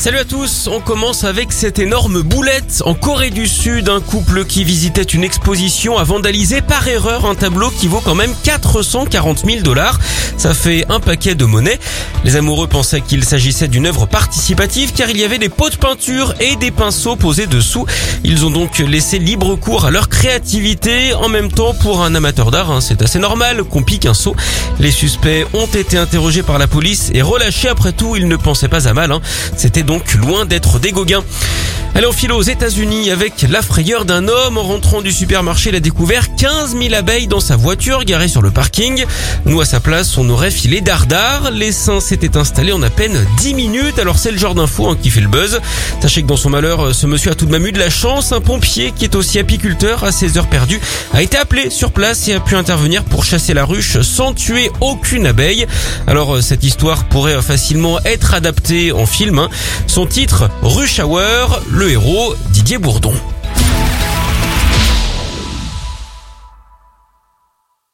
Salut à tous, on commence avec cette énorme boulette. En Corée du Sud, un couple qui visitait une exposition a vandalisé par erreur un tableau qui vaut quand même 440 000 dollars. Ça fait un paquet de monnaie. Les amoureux pensaient qu'il s'agissait d'une œuvre participative car il y avait des pots de peinture et des pinceaux posés dessous. Ils ont donc laissé libre cours à leur créativité. En même temps, pour un amateur d'art, hein, c'est assez normal qu'on pique un seau. Les suspects ont été interrogés par la police et relâchés. Après tout, ils ne pensaient pas à mal. Hein. C'était donc loin d'être des Gauguins. Allez, on file aux États-Unis avec la frayeur d'un homme. En rentrant du supermarché, il a découvert 15 000 abeilles dans sa voiture garée sur le parking. Nous, à sa place, on aurait filé dardard. L'essaim s'était installé en à peine 10 minutes. Alors, c'est le genre d'info hein, qui fait le buzz. Sachez que dans son malheur, ce monsieur a tout de même eu de la chance. Un pompier qui est aussi apiculteur à ses heures perdues a été appelé sur place et a pu intervenir pour chasser la ruche sans tuer aucune abeille. Alors, cette histoire pourrait facilement être adaptée en film. Hein. Son titre, Rush Hour, Didier Bourdon.